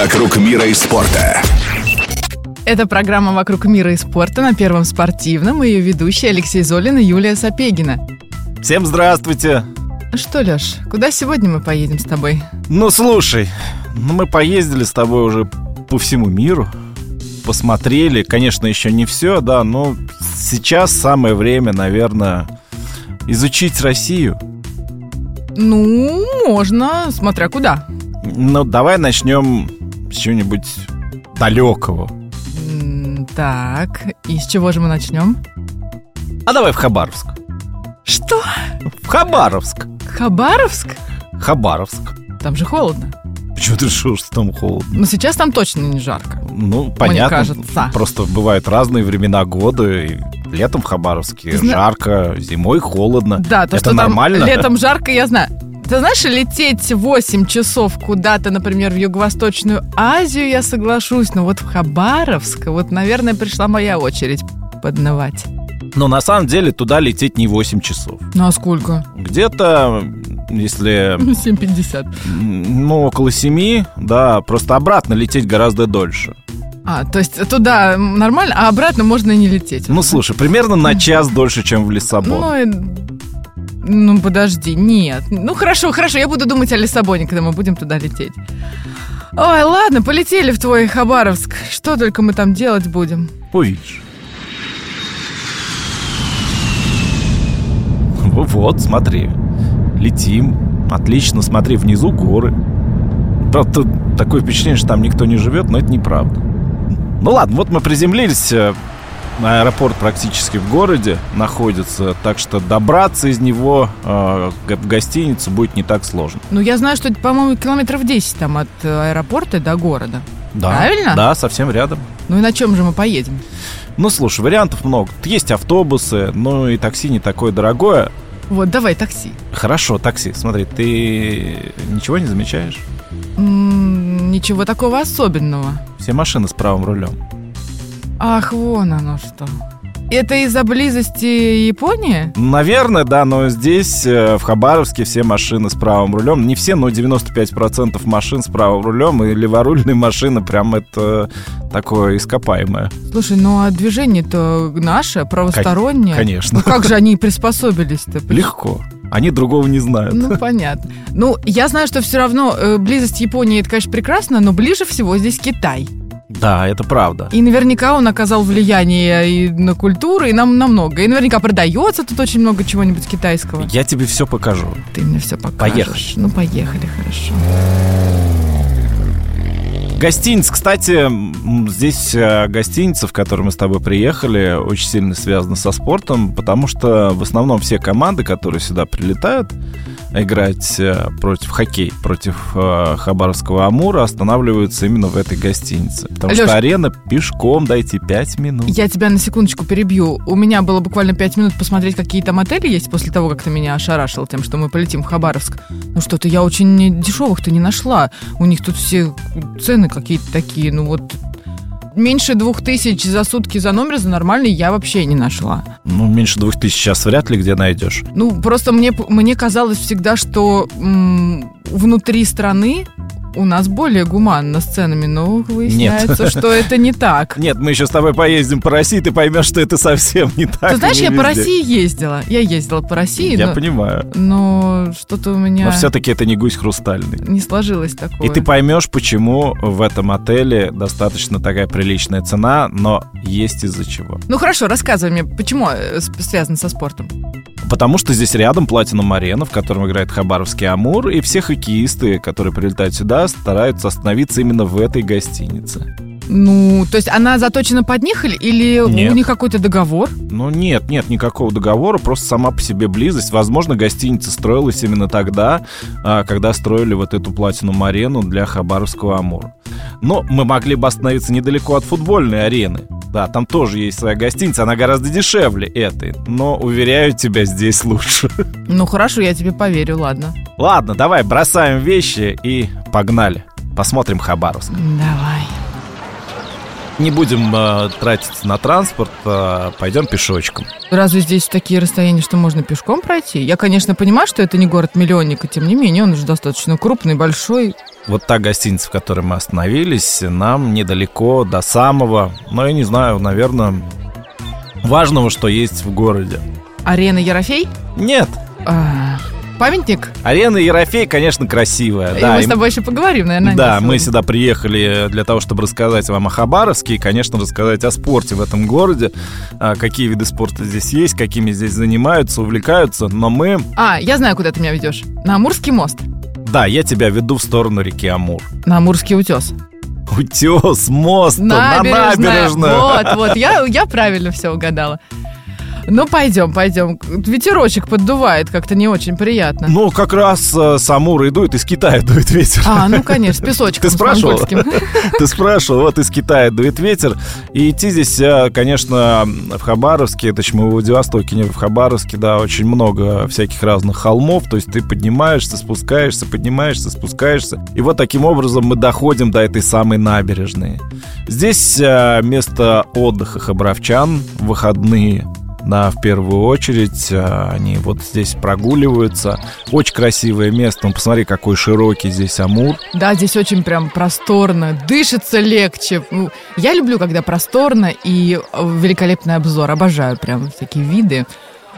«Вокруг мира и спорта». Это программа «Вокруг мира и спорта» на Первом спортивном и ее ведущие Алексей Золин и Юлия Сапегина. Всем здравствуйте! Что, Леш, куда сегодня мы поедем с тобой? Ну, слушай, ну мы поездили с тобой уже по всему миру, посмотрели, конечно, еще не все, да, но сейчас самое время, наверное, изучить Россию. Ну, можно, смотря куда. Ну, давай начнем чего-нибудь далекого. Так, и с чего же мы начнем? А давай в Хабаровск. Что? В Хабаровск. Хабаровск? Хабаровск. Там же холодно. Почему ты решил, что там холодно? Но сейчас там точно не жарко. Ну, понятно. кажется. Просто бывают разные времена года. И летом в Хабаровске зна- жарко, зимой холодно. Да, то, Это что нормально? летом жарко, я знаю. Ты знаешь, лететь 8 часов куда-то, например, в Юго-Восточную Азию, я соглашусь, но вот в Хабаровск, вот, наверное, пришла моя очередь поднывать. Но на самом деле туда лететь не 8 часов. Ну а сколько? Где-то, если 7.50. м, ну, около 7, да, просто обратно лететь гораздо дольше. А, то есть туда нормально, а обратно можно и не лететь. Ну, слушай, примерно на час дольше, чем в Лиссабон. Ну, и- ну, подожди, нет. Ну, хорошо, хорошо, я буду думать о Лиссабоне, когда мы будем туда лететь. Ой, ладно, полетели в твой Хабаровск. Что только мы там делать будем? Увидишь. Во- Вот, смотри. Летим. Отлично, смотри, внизу горы. Правда, такое впечатление, что там никто не живет, но это неправда. Ну ладно, вот мы приземлились. Аэропорт практически в городе находится, так что добраться из него э, в гостиницу будет не так сложно. Ну, я знаю, что, это, по-моему, километров 10 там от э, аэропорта до города. Да. Правильно? Да, совсем рядом. Ну и на чем же мы поедем? Ну, слушай, вариантов много. Есть автобусы, но и такси не такое дорогое. Вот, давай, такси. Хорошо, такси. Смотри, ты ничего не замечаешь? М, ничего такого особенного. Все машины с правым рулем. Ах, вон оно что. Это из-за близости Японии? Наверное, да, но здесь, э, в Хабаровске, все машины с правым рулем. Не все, но 95% машин с правым рулем. И леворульные машины прям это такое ископаемое. Слушай, ну а движение-то наше, правостороннее. Конечно. Ну как же они приспособились-то? Легко. Они другого не знают. Ну, понятно. Ну, я знаю, что все равно э, близость Японии, это, конечно, прекрасно, но ближе всего здесь Китай. Да, это правда. И наверняка он оказал влияние и на культуру, и нам на много. И наверняка продается тут очень много чего-нибудь китайского. Я тебе все покажу. Ты мне все покажешь. Поехали. Ну, поехали, хорошо. Гостиница, кстати, здесь э, гостиница, в которой мы с тобой приехали, очень сильно связана со спортом, потому что в основном все команды, которые сюда прилетают играть э, против хоккей, против э, Хабаровского Амура, останавливаются именно в этой гостинице. Потому Лёш, что арена пешком дойти 5 минут. Я тебя на секундочку перебью. У меня было буквально пять минут посмотреть, какие там отели есть после того, как ты меня ошарашил тем, что мы полетим в Хабаровск. Ну что-то я очень дешевых-то не нашла. У них тут все цены какие-то такие, ну вот... Меньше двух тысяч за сутки за номер за нормальный я вообще не нашла. Ну, меньше двух тысяч сейчас вряд ли где найдешь. Ну, просто мне, мне казалось всегда, что м, внутри страны у нас более гуманно с ценами, но выясняется, что это не так. Нет, мы еще с тобой поездим по России, ты поймешь, что это совсем не так. Ты знаешь, я по везде. России ездила. Я ездила по России, Я но, понимаю. но что-то у меня Но все-таки это не гусь хрустальный. не сложилось такое. И ты поймешь, почему в этом отеле достаточно такая приличная цена, но есть из-за чего. Ну хорошо, рассказывай мне, почему э, связано со спортом? Потому что здесь рядом Платинум Арена, в котором играет Хабаровский Амур, и все хоккеисты, которые прилетают сюда, стараются остановиться именно в этой гостинице. Ну, то есть она заточена под них или, или Нет. у них какой-то договор? Ну нет, нет никакого договора, просто сама по себе близость. Возможно, гостиница строилась именно тогда, а, когда строили вот эту Платинум Арену для Хабаровского Амура. Но мы могли бы остановиться недалеко от футбольной арены. Да, там тоже есть своя гостиница, она гораздо дешевле этой. Но, уверяю тебя, здесь лучше. Ну хорошо, я тебе поверю, ладно. Ладно, давай бросаем вещи и погнали. Посмотрим Хабаровск. Давай. Не будем э, тратить на транспорт, э, пойдем пешочком. Разве здесь такие расстояния, что можно пешком пройти? Я, конечно, понимаю, что это не город-миллионник, и тем не менее он уже достаточно крупный, большой. Вот та гостиница, в которой мы остановились, нам недалеко до самого, ну, я не знаю, наверное, важного, что есть в городе. Арена Ерофей? Нет. А, памятник? Арена Ерофей, конечно, красивая. И да, мы и с тобой еще поговорим, наверное. Да, мы сюда приехали для того, чтобы рассказать вам о Хабаровске и, конечно, рассказать о спорте в этом городе, а, какие виды спорта здесь есть, какими здесь занимаются, увлекаются. Но мы, А, я знаю, куда ты меня ведешь. На Амурский мост. да, я тебя веду в сторону реки Амур. На Амурский утес. Утес, мост, на набережную. Вот, вот, я, я правильно все угадала. Ну, пойдем, пойдем. Ветерочек поддувает, как-то не очень приятно. Ну, как раз э, с Амура и дует, из Китая дует ветер. А, ну, конечно, с песочком. Ты с спрашивала? монгольским. Ты спрашивал, вот из Китая дует ветер. И идти здесь, э, конечно, в Хабаровске, точнее, мы в Владивостоке, не в Хабаровске, да, очень много всяких разных холмов. То есть ты поднимаешься, спускаешься, поднимаешься, спускаешься. И вот таким образом мы доходим до этой самой набережной. Здесь э, место отдыха хабаровчан, выходные. Да, в первую очередь э, они вот здесь прогуливаются. Очень красивое место. Ну, посмотри, какой широкий здесь Амур. Да, здесь очень прям просторно, дышится легче. Ну, Я люблю, когда просторно и э, великолепный обзор. Обожаю прям всякие виды.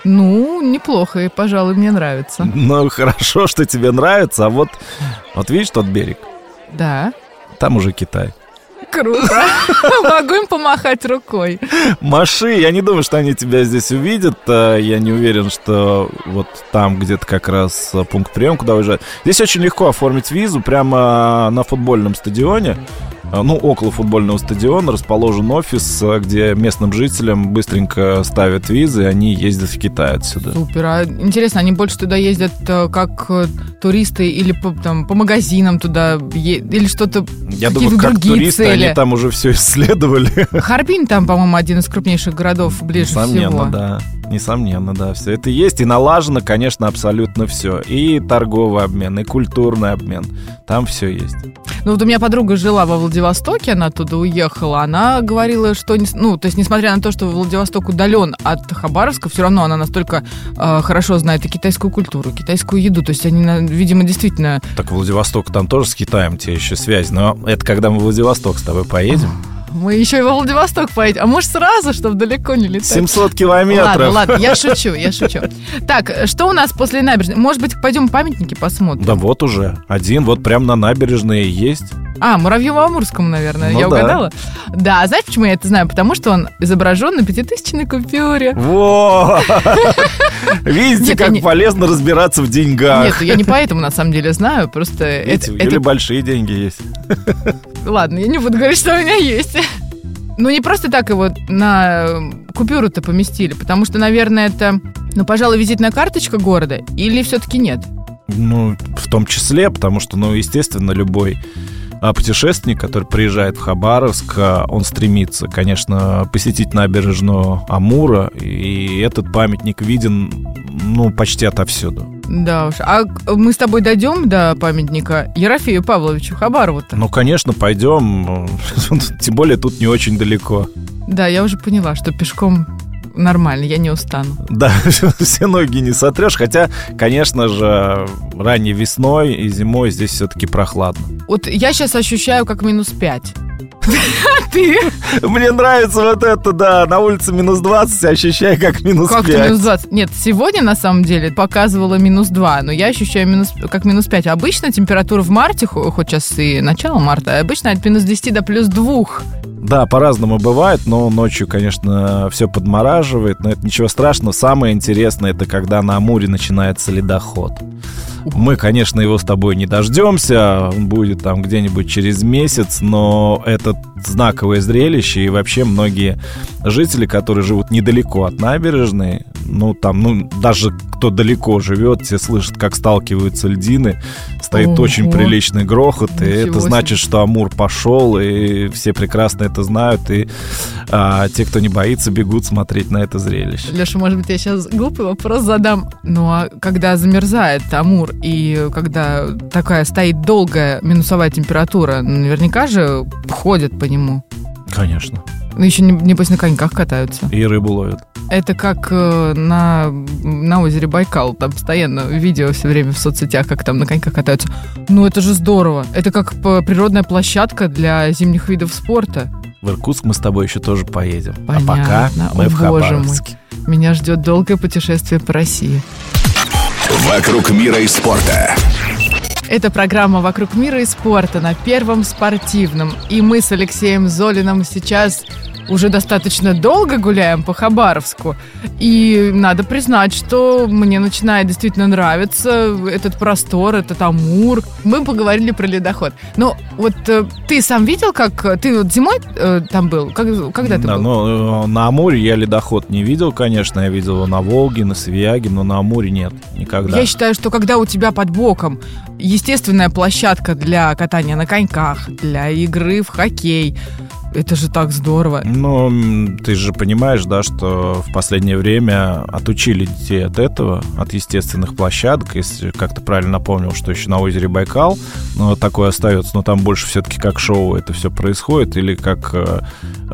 Ну, неплохо, и, пожалуй, мне нравится. Ну, хорошо, что тебе нравится. А вот, вот видишь тот берег? Да, Там уже Китай. Круто. Могу им помахать рукой. Маши, я не думаю, что они тебя здесь увидят. Э, Я не уверен, что вот там где-то как раз э, пункт приема, куда уезжать. Здесь очень легко оформить визу прямо на футбольном стадионе. Э, Ну, около футбольного стадиона расположен офис, э, где местным жителям быстренько ставят визы, и они ездят в Китай отсюда. Супер. А интересно, они больше туда ездят э, как э, туристы или по, там, по магазинам туда, или что-то, Я думаю, как туристы, цели? они там уже все исследовали. Харбин там, по-моему, один из крупнейших городов ближе Несомненно, всего. да. Несомненно, да. Все это есть. И налажено, конечно, абсолютно все. И торговый обмен, и культурный обмен. Там все есть. Ну вот у меня подруга жила во Владивостоке, она оттуда уехала. Она говорила, что, ну, то есть, несмотря на то, что Владивосток удален от Хабаровска, все равно она настолько э, хорошо знает и китайскую культуру, китайскую еду. То есть они, видимо, действительно... Так Владивосток там тоже с Китаем тебе еще связь. Но это когда мы в Владивосток с тобой поедем. Мы еще и во Владивосток поедем. А может сразу, чтобы далеко не летать? 700 километров. Ладно, ладно, я шучу, я шучу. Так, что у нас после набережной? Может быть, пойдем памятники посмотрим? Да вот уже. Один вот прям на набережной есть. А, Муравьево-Амурскому, наверное, Ну я да. угадала? Да, а знаешь, почему я это знаю? Потому что он изображен на пятитысячной купюре. Во! Видите, как полезно разбираться в деньгах. Нет, я не поэтому на самом деле знаю, просто Видите, это, у Юли большие деньги есть. Ладно, я не буду говорить, что у меня есть. Ну, не просто так его на э, купюру-то поместили, потому что, наверное, это, ну, пожалуй, визитная карточка города, или все-таки нет? Ну, в том числе, потому что, ну, естественно, любой а, путешественник, который приезжает в Хабаровск, а, он стремится, конечно, посетить набережную Амура, и этот памятник виден, ну, почти отовсюду. Да уж. А мы с тобой дойдем до памятника Ерофею Павловичу Хабарову-то? Ну, конечно, пойдем, тем более тут не очень далеко. Да, я уже поняла, что пешком нормально, я не устану. Да, все ноги не сотрешь, хотя, конечно же, ранней весной и зимой здесь все-таки прохладно. Вот я сейчас ощущаю как минус 5 ты? Мне нравится вот это, да, на улице минус 20, ощущаю как минус Как 5. ты минус 20? Нет, сегодня на самом деле показывала минус 2, но я ощущаю минус, как минус 5. Обычно температура в марте, хо- хоть сейчас и начало марта, обычно от минус 10 до плюс 2. Да, по-разному бывает, но ночью, конечно, все подмораживает, но это ничего страшного. Самое интересное, это когда на Амуре начинается ледоход. Мы, конечно, его с тобой не дождемся, он будет там где-нибудь через месяц, но это знаковое зрелище, и вообще многие жители, которые живут недалеко от набережной, ну, там, ну, даже кто далеко живет, те слышат, как сталкиваются льдины, стоит Ого. очень приличный грохот, и Ничего это значит, что Амур пошел, и все прекрасно это знают, и а, те, кто не боится, бегут смотреть на это зрелище. Леша, может быть, я сейчас глупый вопрос задам. Ну, а когда замерзает Амур, и когда такая стоит долгая минусовая температура, наверняка же ходят по нему. Конечно. Ну, еще, не- небось, на коньках катаются. И рыбу ловят. Это как э, на, на озере Байкал. Там постоянно видео все время в соцсетях, как там на коньках катаются. Ну, это же здорово. Это как природная площадка для зимних видов спорта. В Иркутск мы с тобой еще тоже поедем. Понятно. А пока мы О, в боже мой. Хабаровске. Меня ждет долгое путешествие по России. «Вокруг мира и спорта». Это программа «Вокруг мира и спорта» на Первом спортивном. И мы с Алексеем Золиным сейчас уже достаточно долго гуляем по Хабаровску. И надо признать, что мне начинает действительно нравиться этот простор, этот Амур. Мы поговорили про ледоход. Но вот э, ты сам видел, как... Ты вот зимой э, там был? Как- когда ты Да, был? ну, э, на Амуре я ледоход не видел, конечно. Я видел его на Волге, на Свияге, но на Амуре нет. Никогда. Я считаю, что когда у тебя под боком естественная площадка для катания на коньках, для игры в хоккей, это же так здорово. Ну, ты же понимаешь, да, что в последнее время отучили детей от этого, от естественных площадок. Если как ты правильно напомнил, что еще на озере Байкал, ну, такое остается, но там больше все-таки как шоу это все происходит, или как э,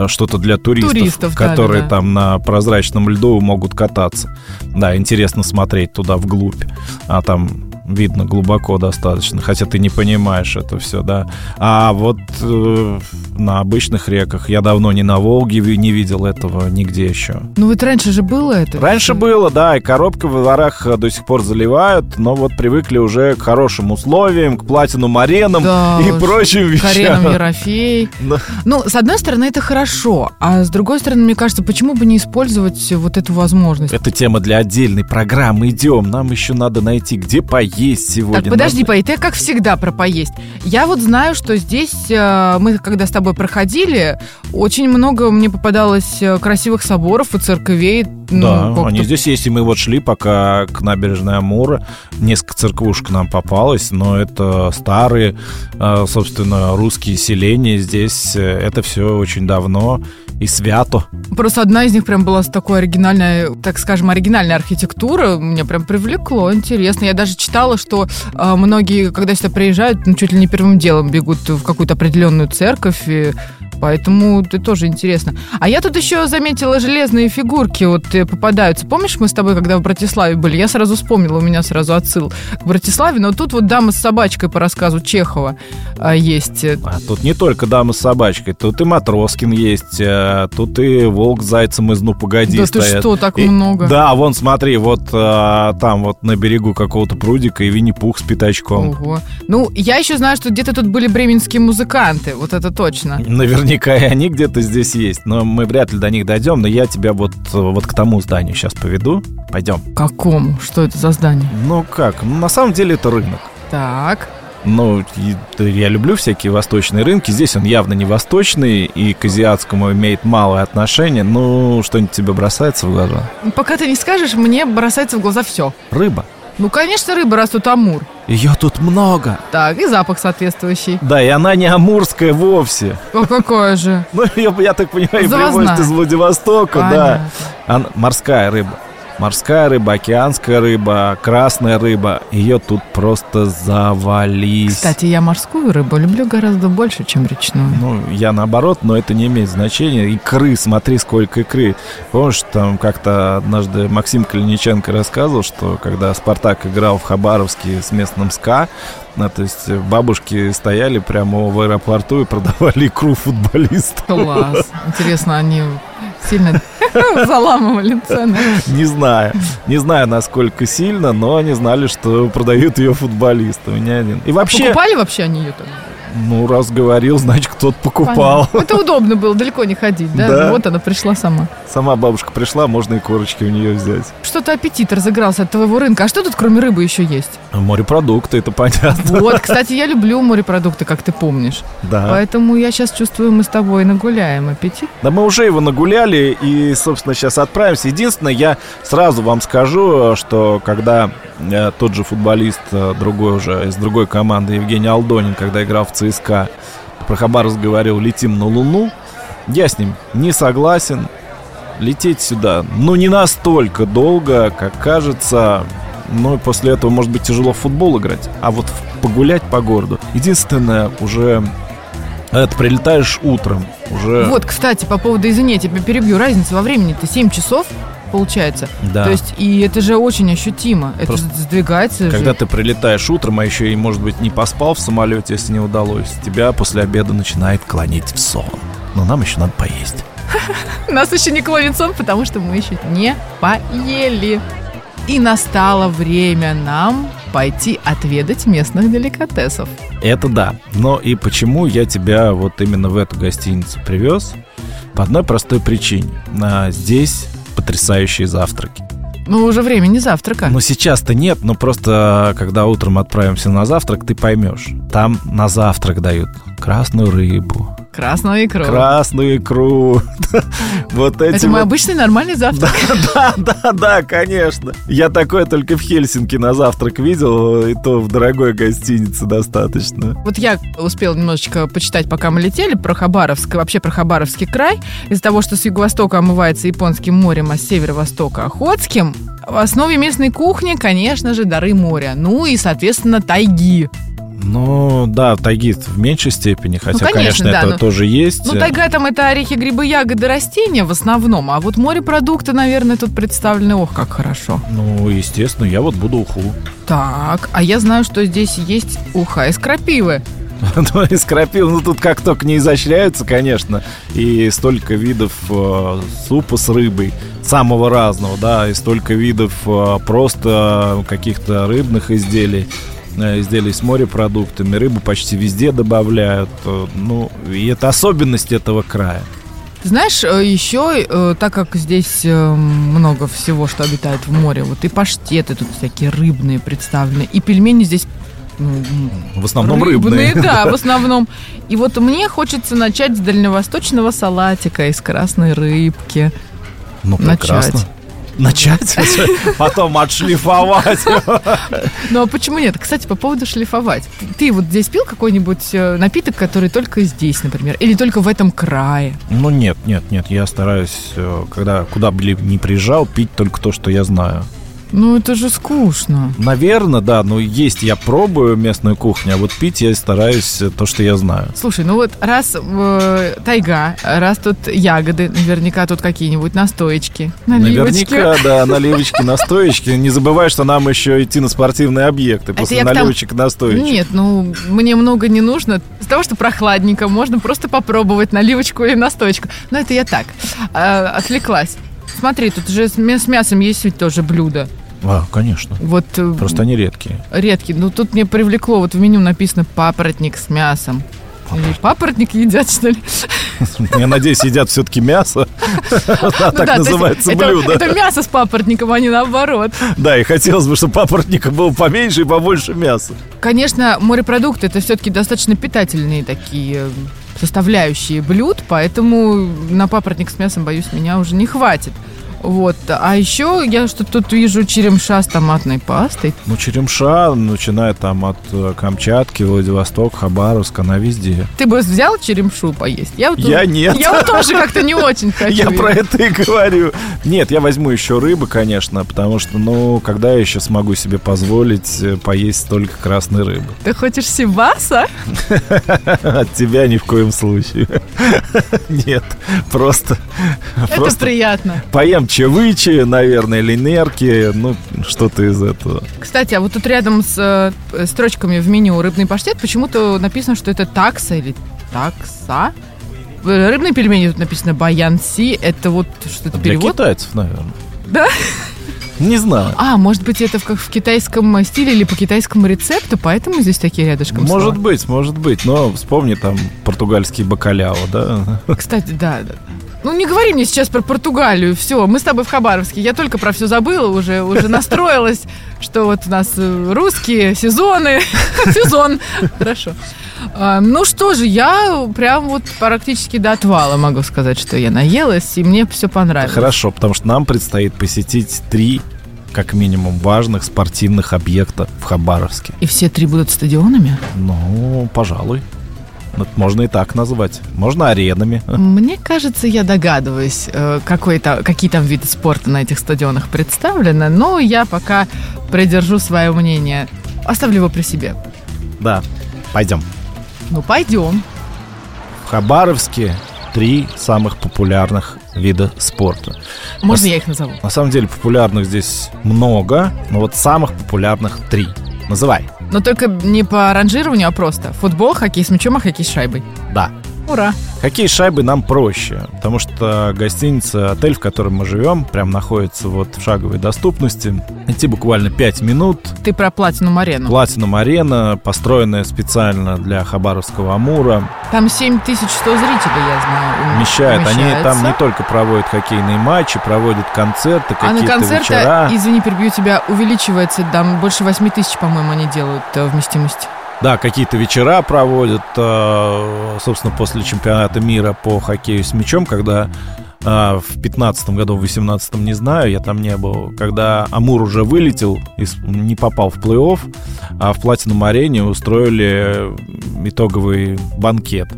что-то для туристов, Туристов, которые да, да. там на прозрачном льду могут кататься. Да, интересно смотреть туда вглубь, а там видно глубоко достаточно, хотя ты не понимаешь это все, да. А вот э, на обычных реках я давно не на Волге не видел этого нигде еще. Ну вот раньше же было это. Раньше было, да, и коробка во дворах э, до сих пор заливают, но вот привыкли уже к хорошим условиям, к платинум аренам Да и уж, прочим вещам. Кареном Ерофей. Да. Ну, с одной стороны, это хорошо, а с другой стороны, мне кажется, почему бы не использовать вот эту возможность? Это тема для отдельной программы. Идем, нам еще надо найти, где поесть сегодня. Так, подожди, Надо- Пай, ты как всегда про поесть. Я вот знаю, что здесь э, мы, когда с тобой проходили, очень много мне попадалось э, красивых соборов и церквей. ну, Да, как-то они здесь есть, и мы вот шли пока к набережной Амура. Несколько церквушек нам попалось, но это старые, э, собственно, русские селения здесь. э, Это все очень давно и свято. Просто одна из них прям была с такой оригинальной, так скажем, оригинальной архитектурой. Меня прям привлекло, интересно. Я даже читала, что э, многие, когда сюда приезжают, ну, чуть ли не первым делом бегут в какую-то определенную церковь. и Поэтому это тоже интересно. А я тут еще заметила железные фигурки вот э, попадаются. Помнишь, мы с тобой, когда в Братиславе были, я сразу вспомнила, у меня сразу отсыл к Братиславе, но тут вот дама с собачкой по рассказу Чехова а, есть. А тут не только дама с собачкой, тут и Матроскин есть, э, тут и волк с зайцем из «Ну, погоди» да ты стоят. что, так И- много? Да, вон, смотри, вот э, там вот на берегу какого-то прудика и Винни-Пух с пятачком. Ого. Ну, я еще знаю, что где-то тут были бременские музыканты, вот это точно. Наверняка и они где-то здесь есть, но мы вряд ли до них дойдем, но я тебя вот, вот к тому зданию сейчас поведу. Пойдем. Какому? Что это за здание? Ну как, ну, на самом деле это рынок. Так. Ну, я люблю всякие восточные рынки. Здесь он явно не восточный и к азиатскому имеет малое отношение. Ну, что-нибудь тебе бросается в глаза? Пока ты не скажешь, мне бросается в глаза все. Рыба. Ну, конечно, рыба, раз тут амур. Ее тут много. Так, и запах соответствующий. Да, и она не амурская вовсе. О, какое же. Ну, ее, я так понимаю, Завозная. привозят из Владивостока, да. Понятно. Она- морская рыба. Морская рыба, океанская рыба, красная рыба. Ее тут просто завались. Кстати, я морскую рыбу люблю гораздо больше, чем речную. Ну, я наоборот, но это не имеет значения. Икры, смотри, сколько икры. Помнишь, там как-то однажды Максим Калиниченко рассказывал, что когда «Спартак» играл в Хабаровске с местным СКА, ну, то есть бабушки стояли прямо в аэропорту и продавали икру футболистам. Класс. Интересно, они сильно заламывали цены. Не знаю. Не знаю, насколько сильно, но они знали, что продают ее футболисты. У меня один. И вообще, Покупали вообще они ее там? Ну, раз говорил, значит, кто-то покупал. Понятно. Это удобно было, далеко не ходить, да? Да. Вот она пришла сама. Сама бабушка пришла, можно и корочки у нее взять. Что-то аппетит разыгрался от твоего рынка. А что тут кроме рыбы еще есть? Морепродукты, это понятно. Вот, кстати, я люблю морепродукты, как ты помнишь. Да. Поэтому я сейчас чувствую, мы с тобой нагуляем аппетит. Да мы уже его нагуляли и, собственно, сейчас отправимся. Единственное, я сразу вам скажу, что когда э, тот же футболист, э, другой уже, из другой команды, Евгений Алдонин, когда играл в ЦСКА, про Хабаровск говорил «летим на Луну», я с ним не согласен. Лететь сюда, ну, не настолько долго, как кажется. Ну, и после этого, может быть, тяжело в футбол играть. А вот погулять по городу. Единственное, уже Это прилетаешь утром. Уже... Вот, кстати, по поводу, извини, я тебя перебью, разница во времени-то 7 часов получается. Да. То есть, и это же очень ощутимо. Это Просто же сдвигается Когда же. ты прилетаешь утром, а еще и, может быть, не поспал в самолете, если не удалось, тебя после обеда начинает клонить в сон. Но нам еще надо поесть. Нас еще не клонит сон, потому что мы еще не поели. И настало время нам пойти отведать местных деликатесов. Это да. Но и почему я тебя вот именно в эту гостиницу привез? По одной простой причине. А, здесь потрясающие завтраки. Ну, уже времени завтрака. Ну, сейчас-то нет, но просто когда утром отправимся на завтрак, ты поймешь. Там на завтрак дают красную рыбу, Красную икру. красную икру. Вот эти Это мой вот- обычный нормальный завтрак. Да, да, да, конечно. Я такое только в Хельсинки на завтрак видел, и то в дорогой гостинице достаточно. Вот я успел немножечко почитать, пока мы летели, про Хабаровск, вообще про Хабаровский край. Из-за того, что с юго-востока омывается Японским морем, а с северо-востока Охотским, в основе местной кухни, конечно же, дары моря. Ну и, соответственно, тайги. Ну, да, тайги в меньшей степени, хотя, конечно, конечно, да, это но- тоже есть. Ну, тайга там это орехи, грибы, ягоды, растения в основном. А вот морепродукты, наверное, тут представлены. Ох, как хорошо. Ну, естественно, я вот буду уху. Так, а я знаю, что здесь есть уха из крапивы. Ну, из крапивы, ну, тут как только не изощряются, конечно. И столько видов э, супа с рыбой, самого разного, да, и столько видов э, просто каких-то рыбных изделий, э, изделий с морепродуктами. Рыбу почти везде добавляют. э, Ну, и это особенность этого края. Знаешь, э, еще, э, так как здесь э, много всего, что обитает в море, вот и паштеты тут всякие рыбные представлены, и пельмени здесь ну, В основном рыбные. да, в основном. И вот мне хочется начать с дальневосточного салатика из красной рыбки. Ну, прекрасно. Начать, потом отшлифовать. Ну а почему нет? Кстати, по поводу шлифовать. Ты вот здесь пил какой-нибудь э, напиток, который только здесь, например, или только в этом крае? Ну нет, нет, нет, я стараюсь, э, когда куда бы не приезжал, пить только то, что я знаю. Ну это же скучно. Наверное, да, но есть я пробую местную кухню, а вот пить я стараюсь э, то, что я знаю. Слушай, ну вот раз э, тайга, раз тут ягоды, наверняка тут какие-нибудь настоечки, наливочки. Наверняка, да, наливочки, настоечки. Не забывай, что нам еще идти на спортивные объекты после к тому- наливочек и настоечек. Нет, ну мне много не нужно. Из того, что прохладненько, можно просто попробовать наливочку или настоечку. Но это я так, э, отвлеклась. Смотри, тут же с мя- с мясом есть ведь тоже блюдо. А, конечно. Вот э, Просто они редкие. редкий. Ну тут мне привлекло, вот в меню написано папоротник с мясом. Или папоротник едят, что ли? Я надеюсь, едят все-таки мясо. Так называется это- блюдо. Это мясо с папоротником, а не наоборот. Да, и хотелось бы, чтобы папоротника было поменьше и побольше мяса. Конечно, морепродукты это все-таки достаточно питательные такие э, составляющие блюд, поэтому на папоротник с мясом, боюсь, меня уже не хватит. Вот. А еще я что тут вижу черемша с томатной пастой. Ну, черемша, начиная там от э, Камчатки, Владивосток, Хабаровск, она везде. Ты бы взял черемшу поесть? Я, вот, Я нет. Я вот тоже как-то не очень хочу. Я про это и говорю. Нет, я возьму еще рыбы, конечно, потому что, ну, когда я еще смогу себе позволить э, поесть столько красной рыбы? Ты хочешь сибаса? От тебя ни в коем случае. Нет, просто... Это приятно. поем чевычи, наверное, или нерки, ну, что-то из этого. Кстати, а вот тут рядом с э, строчками в меню рыбный паштет почему-то написано, что это такса или такса. Э, Рыбные пельмени тут написано баянси. Это вот что-то Для перевод? китайцев, наверное. Да? Не знаю. А, может быть, это в, как в китайском стиле или по китайскому рецепту, поэтому здесь такие рядышком Может слова. быть, может быть, но вспомни там португальский бакаляо, да? Кстати, да, да. Ну, не говори мне сейчас про Португалию. Все, мы с тобой в Хабаровске. Я только про все забыла, уже, уже настроилась, что вот у нас э, русские сезоны. Сезон. Хорошо. А, Ну что же, я прям вот практически до отвала могу сказать, что я наелась, и мне все понравилось. Хорошо, потому что нам предстоит посетить три, как минимум, важных спортивных объекта в Хабаровске. И все три будут стадионами? Ну, пожалуй. Это можно и так назвать. Можно аренами. Мне кажется, я догадываюсь, э, какой то какие там виды спорта на этих стадионах представлены, но я пока придержу свое мнение. Оставлю его при себе. Да, пойдем. Ну, пойдем. в Хабаровске три самых популярных вида спорта. Можно на, я их назову? На самом деле популярных здесь много, но вот самых популярных три. Называй. Но только не по ранжированию, а просто футбол, хоккей с мячом, а хоккей с шайбой. Да. Ура! Хоккей с шайбой нам проще, потому что гостиница, отель, в котором мы живем, прям находится вот в шаговой доступности. Идти буквально 5 минут. Ты про Платинум Арену. Платинум Арена, построенная специально для Хабаровского Амура. Там 7100 зрителей, я знаю. Вмещает. Они там не только проводят хоккейные матчи, проводят концерты, какие-то А на концерты, вечера. извини, перебью тебя, увеличивается, там больше 8 тысяч, по-моему, они делают э, вместимость. Да, какие-то вечера проводят, э, собственно, после чемпионата мира по хоккею с мячом, когда э, в 15 году, в 18 не знаю, я там не был, когда Амур уже вылетел, не попал в плей-офф, а в Платином арене устроили итоговый банкет.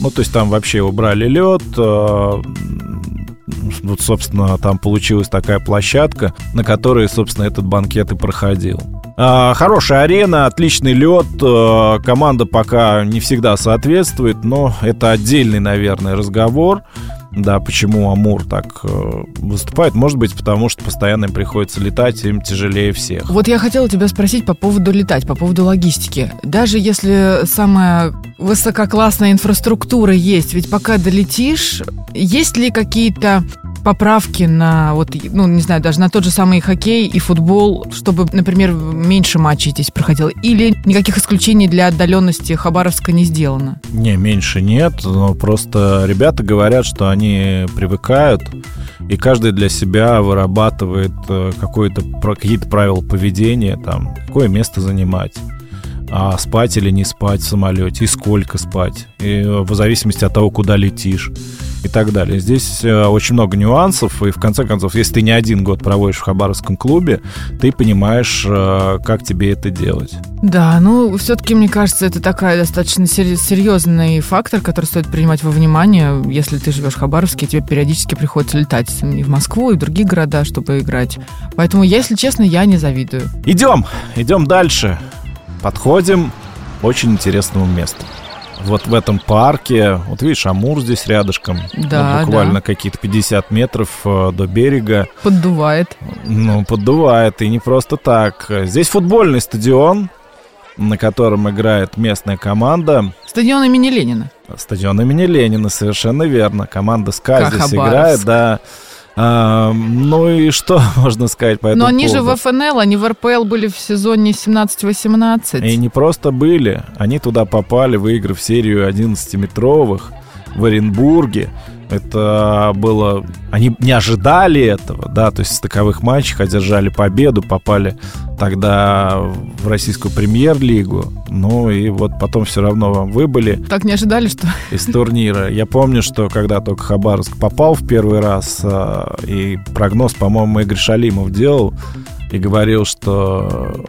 Ну, то есть там вообще убрали лед, э, вот, собственно, там получилась такая площадка, на которой, собственно, этот банкет и проходил. А, хорошая арена, отличный лед. А, команда пока не всегда соответствует, но это отдельный, наверное, разговор. Да, почему Амур так э, выступает? Может быть, потому что постоянно им приходится летать, им тяжелее всех. Вот я хотела тебя спросить по поводу летать, по поводу логистики. Даже если самая высококлассная инфраструктура есть, ведь пока долетишь, есть ли какие-то поправки на, вот, ну, не знаю, даже на тот же самый хоккей и футбол, чтобы, например, меньше матчей здесь проходило? Или никаких исключений для отдаленности Хабаровска не сделано? Не, меньше нет, но просто ребята говорят, что они привыкают, и каждый для себя вырабатывает э, какое-то, какие-то правила поведения, там, какое место занимать а спать или не спать в самолете, и сколько спать, и в зависимости от того, куда летишь и так далее. Здесь э, очень много нюансов, и в конце концов, если ты не один год проводишь в Хабаровском клубе, ты понимаешь, э, как тебе это делать. Да, ну, все-таки, мне кажется, это такая достаточно серьезный фактор, который стоит принимать во внимание, если ты живешь в Хабаровске, тебе периодически приходится летать и в Москву, и в другие города, чтобы играть. Поэтому, если честно, я не завидую. Идем, идем дальше. Подходим к очень интересному месту. Вот в этом парке, вот видишь, Амур здесь рядышком. Да, вот буквально да. какие-то 50 метров э, до берега. Поддувает. Ну, поддувает, и не просто так. Здесь футбольный стадион, на котором играет местная команда. Стадион имени Ленина. Стадион имени Ленина, совершенно верно. Команда СКА здесь играет, да. А, ну и что можно сказать по этому Но они поводу? же в ФНЛ, они в РПЛ были в сезоне 17-18. И не просто были, они туда попали, выиграв серию 11-метровых в Оренбурге. Это было... Они не ожидали этого, да, то есть в таковых матчах одержали победу, попали тогда в российскую премьер-лигу, ну и вот потом все равно выбыли. Так не ожидали, что... Из турнира. Я помню, что когда только Хабаровск попал в первый раз, а, и прогноз, по-моему, Игорь Шалимов делал, и говорил, что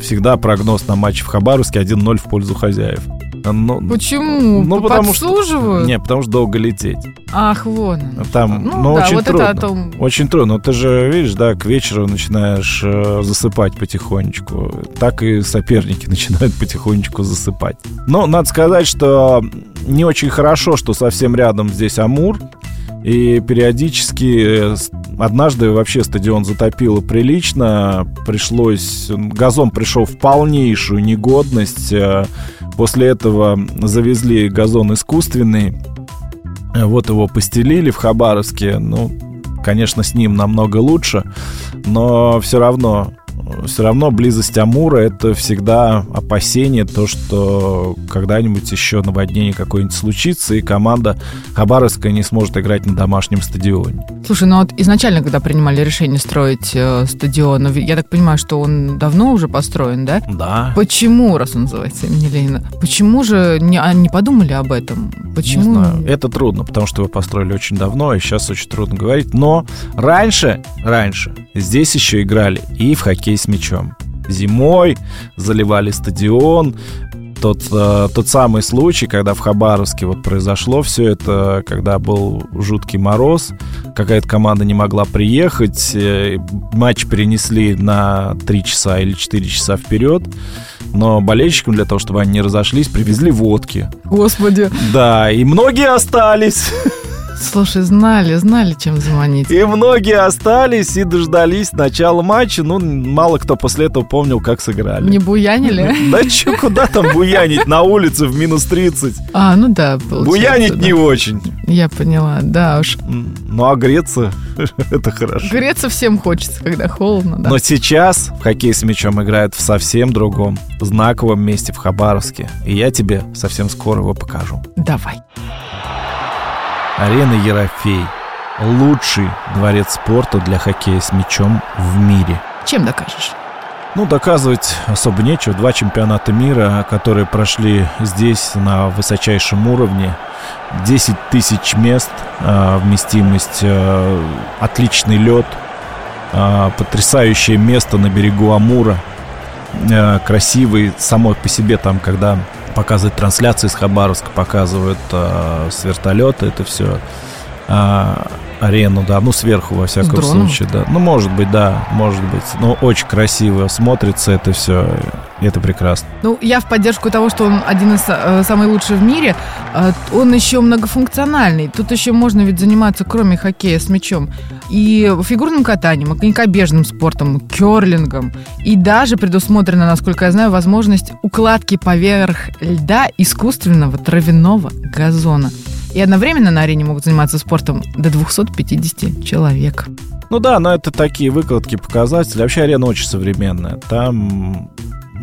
всегда прогноз на матч в Хабаровске 1-0 в пользу хозяев. Ну, Почему? Ну, потому Подсуживают? Что, не, потому что долго лететь. Ах, вон. Там, ну, ну да, очень вот трудно. Это том... Очень трудно. Ты же, видишь, да, к вечеру начинаешь э, засыпать потихонечку. Так и соперники начинают потихонечку засыпать. Но надо сказать, что не очень хорошо, что совсем рядом здесь Амур. И периодически однажды вообще стадион затопило прилично. Пришлось... Газон пришел в полнейшую негодность. Э, после этого завезли газон искусственный. Вот его постелили в Хабаровске. Ну, конечно, с ним намного лучше. Но все равно все равно близость Амура это всегда опасение, то, что когда-нибудь еще наводнение какое-нибудь случится, и команда Хабаровская не сможет играть на домашнем стадионе. Слушай, ну вот изначально, когда принимали решение строить э, стадион, я так понимаю, что он давно уже построен, да? Да. Почему, раз он называется имени Ленина, почему же не, а, не подумали об этом? Почему? Не знаю. Это трудно, потому что его построили очень давно, и сейчас очень трудно говорить. Но раньше, раньше здесь еще играли и в хоккей с мячом. Зимой заливали стадион, тот, э, тот самый случай, когда в Хабаровске вот произошло все это, когда был жуткий мороз, какая-то команда не могла приехать, э, матч перенесли на 3 часа или 4 часа вперед, но болельщикам для того, чтобы они не разошлись, привезли водки. Господи. Да, и многие остались. Слушай, знали, знали, чем заманить. И многие остались и дождались начала матча. Ну, мало кто после этого помнил, как сыграли. Не буянили? Да чё, куда там буянить на улице в минус 30? А, ну да. Буянить да. не очень. Я поняла, да уж. Ну, а греться — это хорошо. Греться всем хочется, когда холодно, да. Но сейчас в хоккей с мячом играют в совсем другом, знаковом месте в Хабаровске. И я тебе совсем скоро его покажу. Давай. Арена Ерофей. Лучший дворец спорта для хоккея с мячом в мире. Чем докажешь? Ну, доказывать особо нечего. Два чемпионата мира, которые прошли здесь на высочайшем уровне. 10 тысяч мест, э, вместимость, э, отличный лед, э, потрясающее место на берегу Амура. Красивый, само по себе там, когда показывают трансляции с Хабаровска, показывают э, с вертолета это все. А, арену, да, ну сверху во всяком дроном? случае, да. Ну, может быть, да, может быть. Но очень красиво смотрится это все, и это прекрасно. Ну, я в поддержку того, что он один из э, самых лучших в мире. Э, он еще многофункциональный. Тут еще можно ведь заниматься, кроме хоккея с мячом, и фигурным катанием, и конькобежным спортом, керлингом. И даже предусмотрена, насколько я знаю, возможность укладки поверх льда искусственного травяного газона. И одновременно на арене могут заниматься спортом до 250 человек. Ну да, но это такие выкладки, показатели. Вообще арена очень современная. Там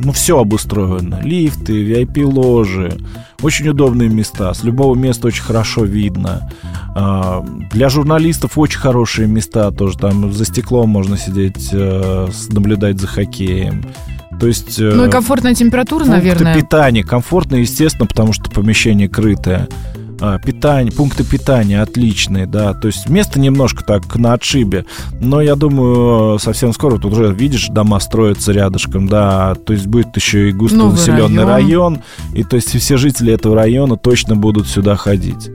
ну, все обустроено. Лифты, VIP-ложи, очень удобные места. С любого места очень хорошо видно. А, Для журналистов очень хорошие места тоже. Там за стеклом можно сидеть, э, наблюдать за хоккеем. То есть... э, Ну и комфортная температура, наверное. питания комфортно, естественно, потому что помещение крытое. А, питание, пункты питания отличные, да. То есть место немножко так на отшибе. Но я думаю, совсем скоро тут уже, видишь, дома строятся рядышком, да. То есть будет еще и густонаселенный район. район. И то есть все жители этого района точно будут сюда ходить.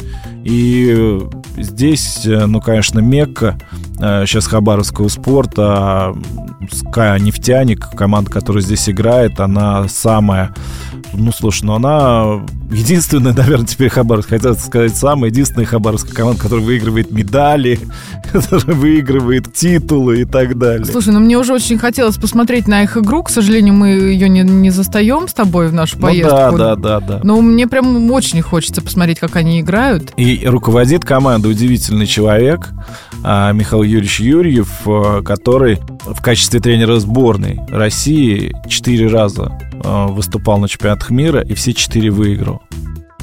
И э, здесь, э, ну, конечно, Мекка э, сейчас хабаровского спорта. СКА «Нефтяник», команда, которая здесь играет, она самая... Ну, слушай, ну она единственная, наверное, теперь Хабаровск, хотел сказать, самая единственная хабаровская команда, которая выигрывает медали, которая выигрывает титулы и так далее. Слушай, ну мне уже очень хотелось посмотреть на их игру. К сожалению, мы ее не, не застаем с тобой в нашу ну поездку. да, да, да, да. Но мне прям очень хочется посмотреть, как они играют. И руководит командой удивительный человек а, Михаил Юрьевич Юрьев, а, который в качестве тренера сборной России четыре раза а, выступал на чемпионатах мира и все четыре выиграл.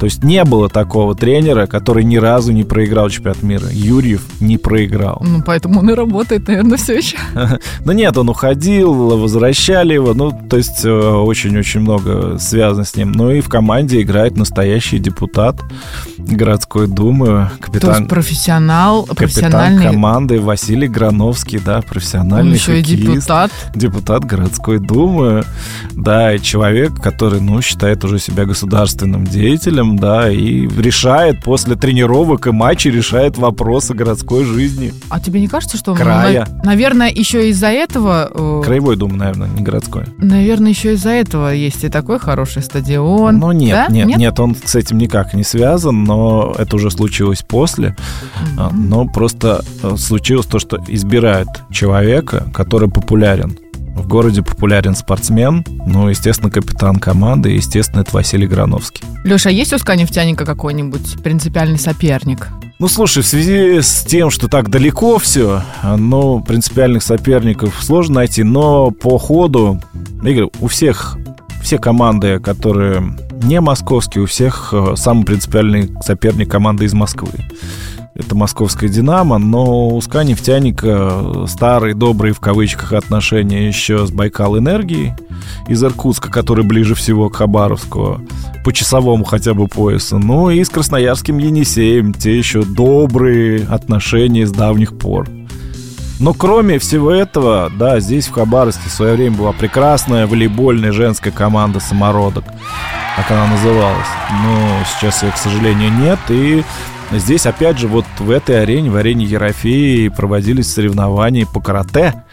То есть не было такого тренера, который ни разу не проиграл чемпионат мира. Юрьев не проиграл. Ну, поэтому он и работает, наверное, все еще. Ну нет, он уходил, возвращали его, ну, то есть э, очень-очень много связано с ним. Ну и в команде играет настоящий депутат городской думы, То капитан, есть профессионал, капитан профессиональный. команды Василий Грановский, да, Он профессиональный еще и хоккеист, депутат. депутат городской думы, да, человек, который, ну, считает уже себя государственным деятелем, да, и решает после тренировок и матчей, решает вопросы городской жизни. А тебе не кажется, что... он, Края. на- наверное, еще из-за этого... э, Краевой дум, наверное, не городской. Наверное, еще из-за этого есть и такой хороший стадион. Ну нет, Да? нет, нет, он с этим никак не связан, но это уже случилось после. Мгм. Но просто э, случилось то, что избирают человека, который популярен. В городе популярен спортсмен, ну, естественно, капитан команды, и, естественно, это Василий Грановский. Леша, а есть у СКА нефтяника какой-нибудь принципиальный соперник? Ну, слушай, в связи с тем, что так далеко все, ну, принципиальных соперников сложно найти, но по ходу, говорю, у всех, все команды, которые не московские, у всех э, самый принципиальный соперник команды из Москвы. Это московская «Динамо», но у «Нефтяника» старые, добрые, в кавычках, отношения еще с «Байкал Энергией» из Иркутска, который ближе всего к Хабаровску, по часовому хотя бы поясу. Ну и с красноярским Енисеем, те еще добрые отношения с давних пор. Но кроме всего этого, да, здесь в Хабаровске в свое время была прекрасная волейбольная женская команда «Самородок», как она называлась. Но сейчас ее, к сожалению, нет. И здесь, опять же, вот в этой арене, в арене Ерофеи проводились соревнования по карате.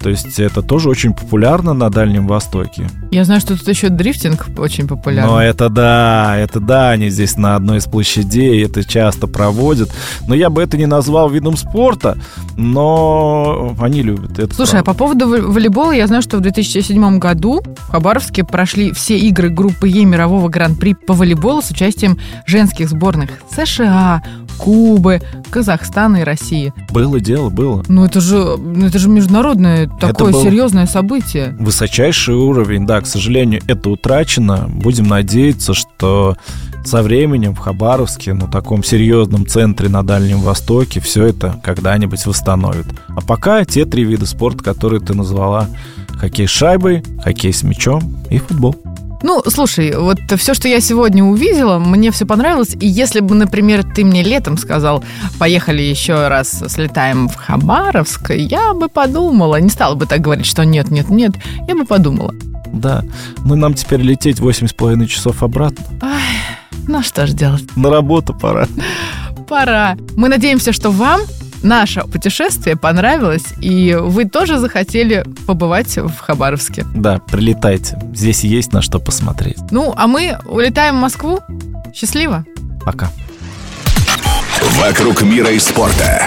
То есть это тоже очень популярно на Дальнем Востоке. Я знаю, что тут еще дрифтинг очень популярен. Но это да, это да, они здесь на одной из площадей это часто проводят. Но я бы это не назвал видом спорта, но они любят это. Слушай, правда. а по поводу волейбола я знаю, что в 2007 году в Хабаровске прошли все игры группы Е мирового гран-при по волейболу с участием женских сборных США, Кубы, Казахстана и России. Было дело, было. Ну это же, ну, это же международное такое серьезное событие. Высочайший уровень, да, к сожалению, это утрачено. Будем надеяться, что со временем в Хабаровске, ну, таком серьезном центре на Дальнем Востоке, все это когда-нибудь восстановит. А пока те три вида спорта, которые ты назвала, хоккей с шайбой, хоккей с мячом и футбол. Ну, слушай, вот все, что я сегодня увидела, мне все понравилось. И если бы, например, ты мне летом сказал, поехали еще раз, слетаем в Хабаровск, я бы подумала, не стала бы так говорить, что нет, нет, нет, я бы подумала. Да, ну нам теперь лететь восемь с половиной часов обратно. Ай, ну что ж делать? На работу пора. Пора. Мы надеемся, что вам наше путешествие понравилось, и вы тоже захотели побывать в Хабаровске. Да, прилетайте. Здесь есть на что посмотреть. Ну, а мы улетаем в Москву. Счастливо. Пока. Вокруг мира и спорта.